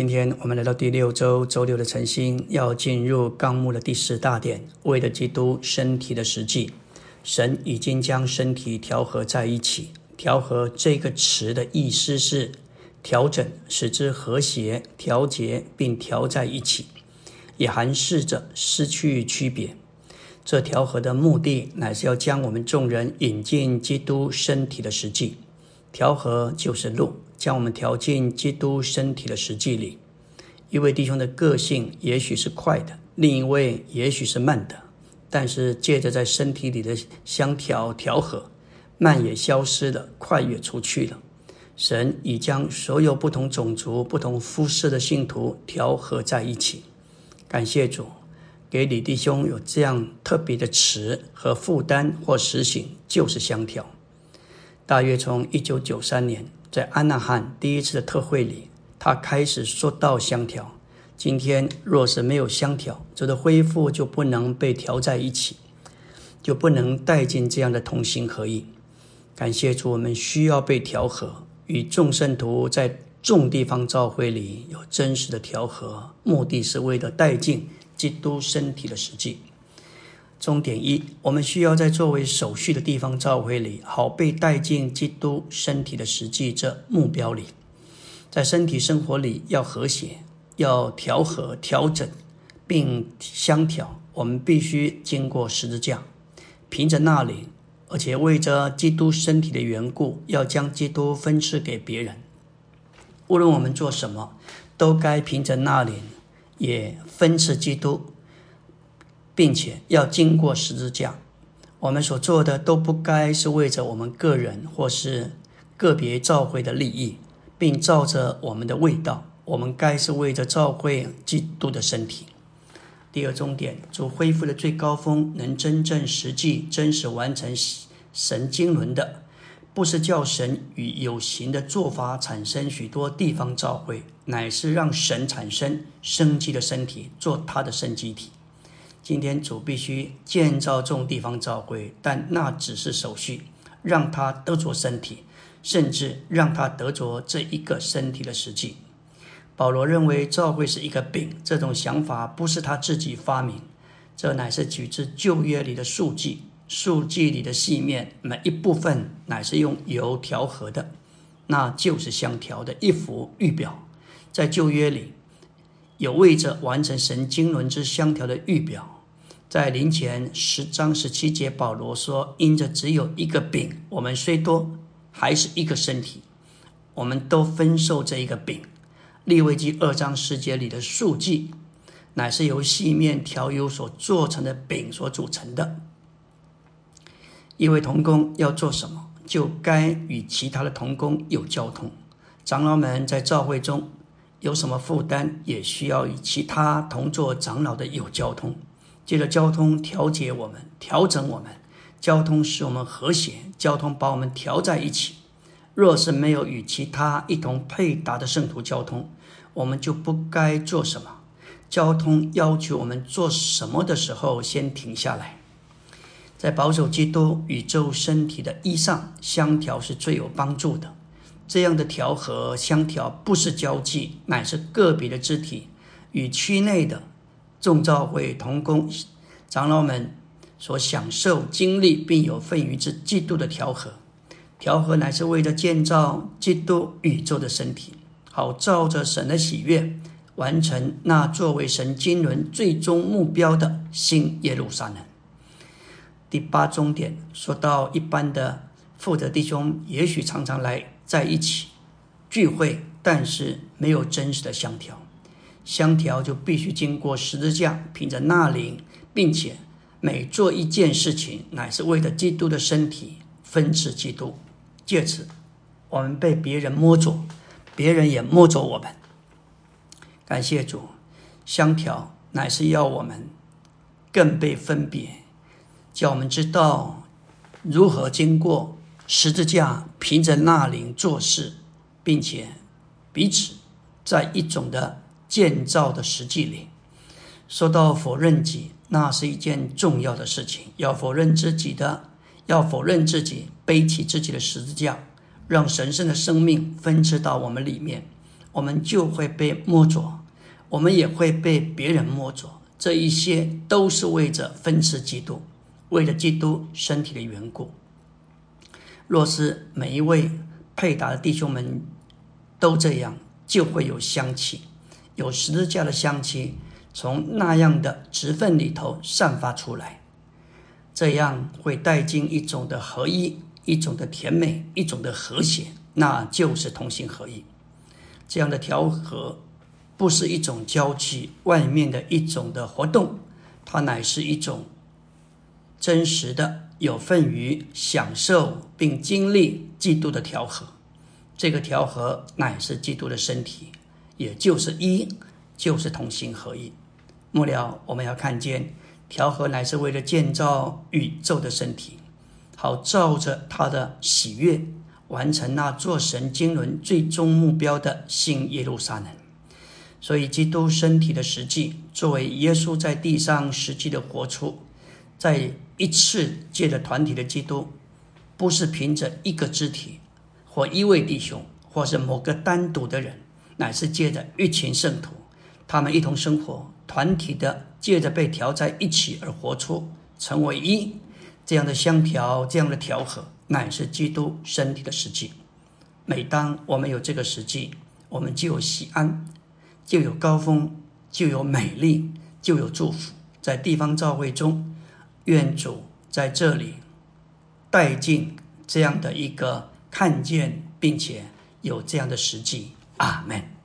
今天我们来到第六周周六的晨星，要进入纲目的第十大点，为了基督身体的实际，神已经将身体调和在一起。调和这个词的意思是调整，使之和谐、调节并调在一起，也含示着失去区别。这调和的目的，乃是要将我们众人引进基督身体的实际。调和就是路。将我们调进基督身体的实际里。一位弟兄的个性也许是快的，另一位也许是慢的，但是借着在身体里的相调调和，慢也消失了，快也出去了。神已将所有不同种族、不同肤色的信徒调和在一起。感谢主，给李弟兄有这样特别的词和负担或实行，就是相调。大约从一九九三年。在安纳汉第一次的特会里，他开始说到相调。今天若是没有相调，这的恢复就不能被调在一起，就不能带进这样的同心合意。感谢主，我们需要被调和，与众圣徒在众地方召会里有真实的调和，目的是为了带进基督身体的实际。重点一，我们需要在作为手续的地方召会里，好被带进基督身体的实际这目标里。在身体生活里要和谐，要调和、调整，并相调。我们必须经过十字架，凭着那里，而且为着基督身体的缘故，要将基督分赐给别人。无论我们做什么，都该凭着那里，也分赐基督。并且要经过十字架，我们所做的都不该是为着我们个人或是个别教会的利益，并照着我们的味道。我们该是为着教会基督的身体。第二重点，主恢复的最高峰，能真正实际真实完成神经轮的，不是叫神与有形的做法产生许多地方召会，乃是让神产生生机的身体，做他的生机体。今天主必须建造众地方教会，但那只是手续，让他得着身体，甚至让他得着这一个身体的实际。保罗认为教会是一个饼，这种想法不是他自己发明，这乃是取自旧约里的数据，数据里的细面每一部分乃是用油调和的，那就是相调的一幅预表。在旧约里。有为着完成神经轮之相调的预表，在临前十章十七节，保罗说：“因着只有一个饼，我们虽多，还是一个身体，我们都分受这一个饼。”利未记二章十节里的数据，乃是由细面调油所做成的饼所组成的。一位童工要做什么，就该与其他的童工有交通。长老们在教会中。有什么负担，也需要与其他同做长老的有交通，借着交通调节我们，调整我们，交通使我们和谐，交通把我们调在一起。若是没有与其他一同配搭的圣徒交通，我们就不该做什么。交通要求我们做什么的时候，先停下来，在保守基督宇宙身体的衣上相调是最有帮助的。这样的调和相调不是交际，乃是个别的肢体与区内的众教会同工长老们所享受经历并有份于之基督的调和。调和乃是为了建造基督宇宙的身体，好照着神的喜悦完成那作为神经轮最终目标的新耶路撒冷。第八终点说到一般的负责弟兄，也许常常来。在一起聚会，但是没有真实的相调。相调就必须经过十字架，凭着那灵，并且每做一件事情，乃是为了基督的身体分赐基督。借此，我们被别人摸着，别人也摸着我们。感谢主，相调乃是要我们更被分别，叫我们知道如何经过。十字架凭着那灵做事，并且彼此在一种的建造的实际里，说到否认己，那是一件重要的事情。要否认自己的，要否认自己，背起自己的十字架，让神圣的生命分赐到我们里面，我们就会被摸着，我们也会被别人摸着。这一些都是为着分吃基督，为了基督身体的缘故。若是每一位配搭的弟兄们都这样，就会有香气，有十字架的香气从那样的直分里头散发出来，这样会带进一种的合一，一种的甜美，一种的和谐，那就是同心合一。这样的调和。不是一种交际外面的一种的活动，它乃是一种真实的有份于享受并经历基督的调和。这个调和乃是基督的身体，也就是一，就是同心合一。末了，我们要看见调和乃是为了建造宇宙的身体，好照着他的喜悦，完成那做神经纶最终目标的新耶路撒冷。所以，基督身体的实际，作为耶稣在地上实际的活出，在一次借着团体的基督，不是凭着一个肢体或一位弟兄，或是某个单独的人，乃是借着一群圣徒，他们一同生活，团体的借着被调在一起而活出，成为一这样的相调，这样的调和，乃是基督身体的实际。每当我们有这个实际，我们就有喜安。就有高峰，就有美丽，就有祝福。在地方教会中，愿主在这里带进这样的一个看见，并且有这样的实际。Amen.